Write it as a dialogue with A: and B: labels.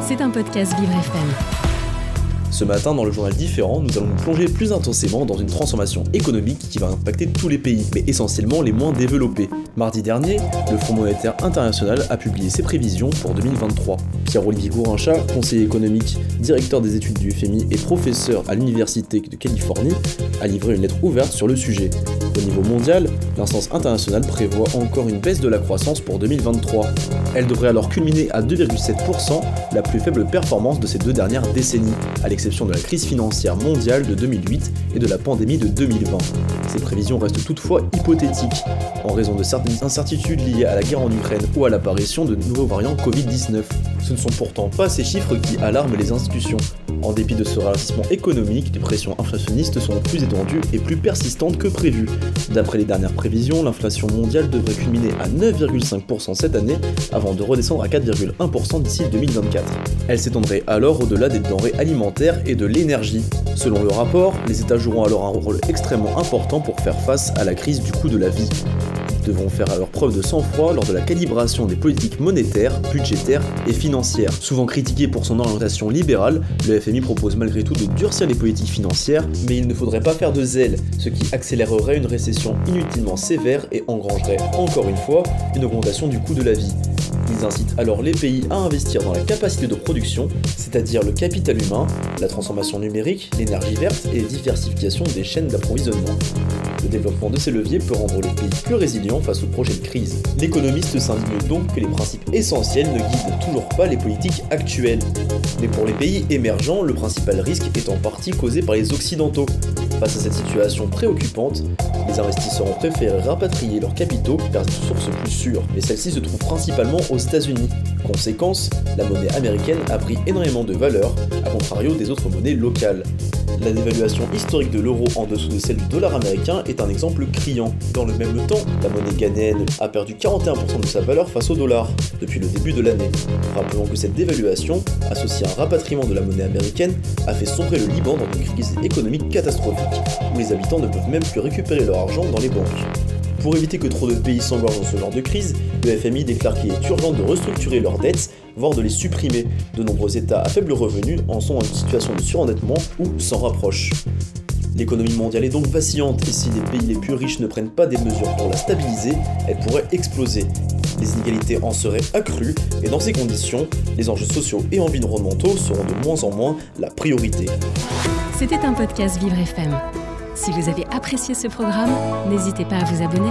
A: C'est un podcast Vivre FM.
B: Ce matin, dans le journal différent, nous allons nous plonger plus intensément dans une transformation économique qui va impacter tous les pays, mais essentiellement les moins développés. Mardi dernier, le Fonds monétaire international a publié ses prévisions pour 2023. Pierre-Olivier Gourincha, conseiller économique, directeur des études du FMI et professeur à l'Université de Californie, a livré une lettre ouverte sur le sujet. Au niveau mondial, l'instance internationale prévoit encore une baisse de la croissance pour 2023. Elle devrait alors culminer à 2,7%, la plus faible performance de ces deux dernières décennies, à l'exception de la crise financière mondiale de 2008 et de la pandémie de 2020. Ces prévisions restent toutefois hypothétiques, en raison de certaines incertitudes liées à la guerre en Ukraine ou à l'apparition de nouveaux variants Covid-19. Ce ne sont pourtant pas ces chiffres qui alarment les institutions. En dépit de ce ralentissement économique, les pressions inflationnistes sont plus étendues et plus persistantes que prévu. D'après les dernières prévisions, l'inflation mondiale devrait culminer à 9,5% cette année avant de redescendre à 4,1% d'ici 2024. Elle s'étendrait alors au-delà des denrées alimentaires et de l'énergie. Selon le rapport, les États joueront alors un rôle extrêmement important pour faire face à la crise du coût de la vie devront faire alors preuve de sang-froid lors de la calibration des politiques monétaires, budgétaires et financières. Souvent critiqué pour son orientation libérale, le FMI propose malgré tout de durcir les politiques financières, mais il ne faudrait pas faire de zèle, ce qui accélérerait une récession inutilement sévère et engrangerait encore une fois une augmentation du coût de la vie. Ils incitent alors les pays à investir dans la capacité de production, c'est-à-dire le capital humain, la transformation numérique, l'énergie verte et la diversification des chaînes d'approvisionnement. Le développement de ces leviers peut rendre les pays plus résilients face aux projets de crise. L'économiste s'indigne donc que les principes essentiels ne guident toujours pas les politiques actuelles. Mais pour les pays émergents, le principal risque est en partie causé par les Occidentaux. Face à cette situation préoccupante, les investisseurs ont préféré rapatrier leurs capitaux vers une source plus sûre, mais celle-ci se trouve principalement aux États-Unis. Conséquence, la monnaie américaine a pris énormément de valeur, à contrario des autres monnaies locales. La dévaluation historique de l'euro en dessous de celle du dollar américain est un exemple criant. Dans le même temps, la monnaie ghanéenne a perdu 41% de sa valeur face au dollar depuis le début de l'année. Rappelons que cette dévaluation, associée à un rapatriement de la monnaie américaine, a fait sombrer le Liban dans une crise économique catastrophique, où les habitants ne peuvent même plus récupérer leur argent dans les banques. Pour éviter que trop de pays s'engorgent dans ce genre de crise, le FMI déclare qu'il est urgent de restructurer leurs dettes, voire de les supprimer. De nombreux États à faible revenu en sont en situation de surendettement ou s'en rapprochent. L'économie mondiale est donc vacillante et si les pays les plus riches ne prennent pas des mesures pour la stabiliser, elle pourrait exploser. Les inégalités en seraient accrues et dans ces conditions, les enjeux sociaux et environnementaux seront de moins en moins la priorité.
A: C'était un podcast Vivre FM. Si vous avez apprécié ce programme, n'hésitez pas à vous abonner.